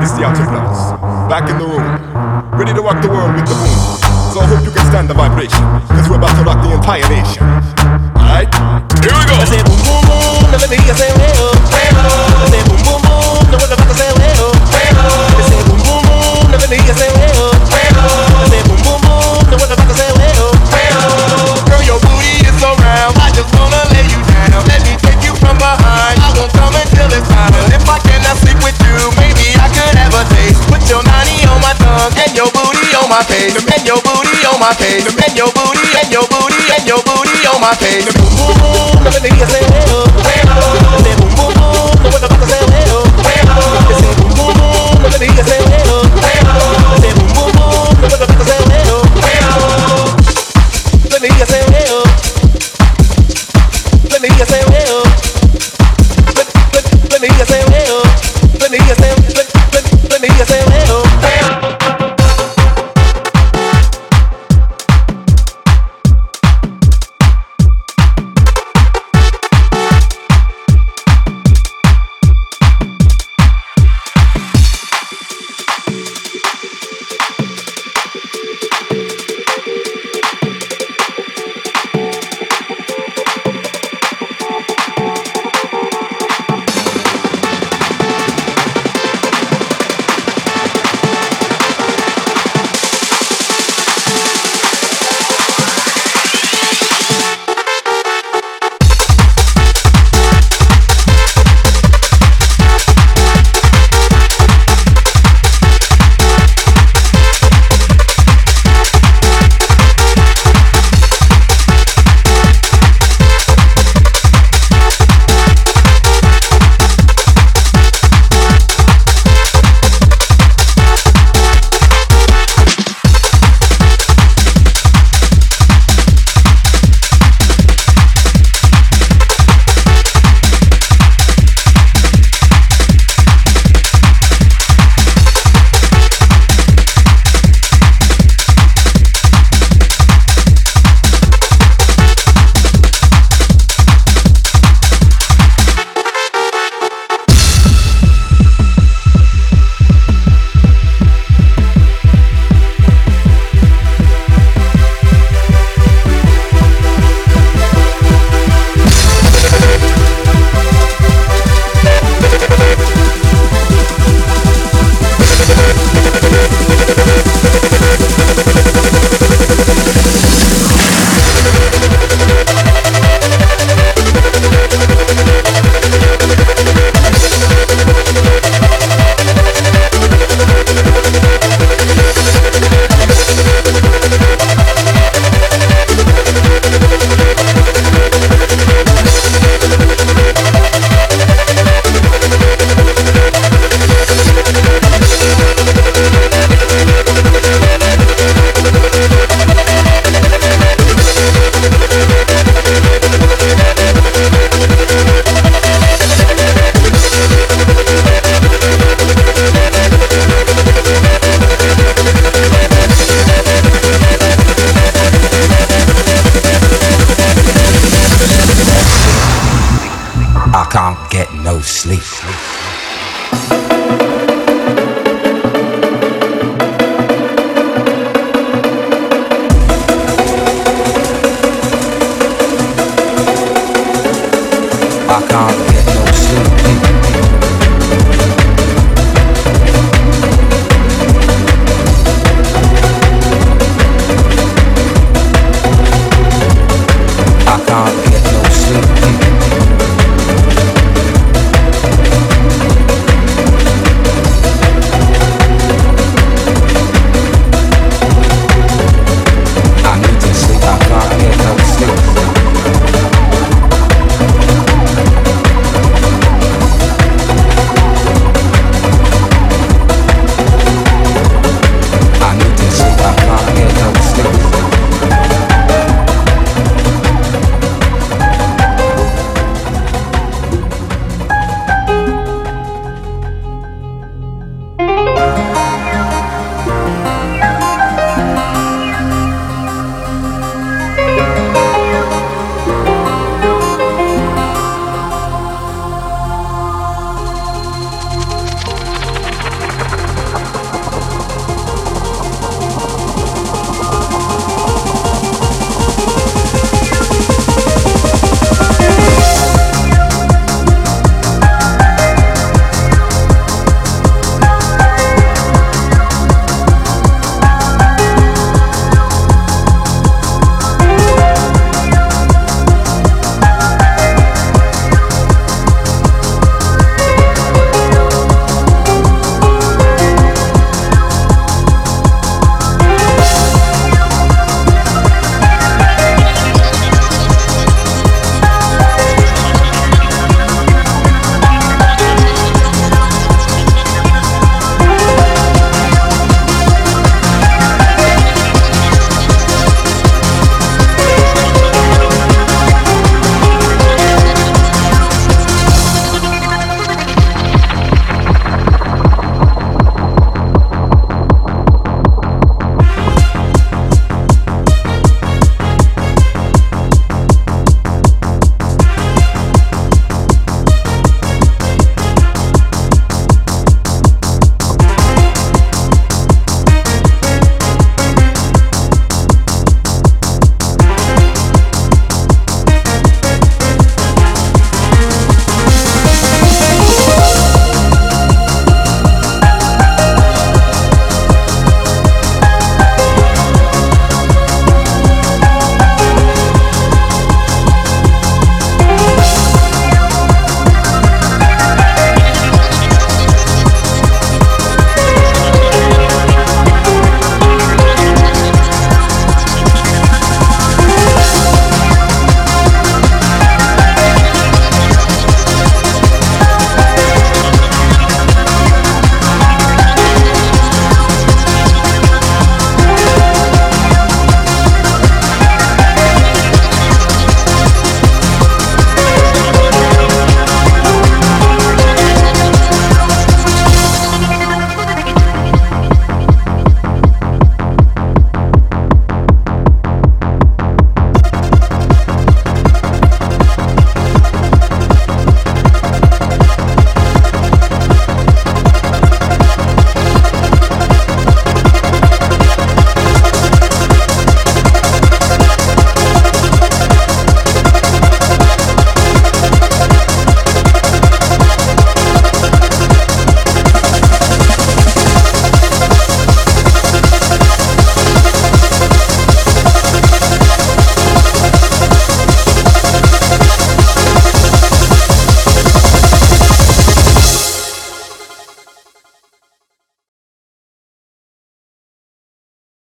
It's the Outlaws. Back in the room. Ready to rock the world with the boom. So I hope you can stand the vibration. Cause we're about to rock the entire nation. Alright? Here we go. I say boom boom boom, now let me hear you say well. I say boom boom boom, now what about to say well. stop.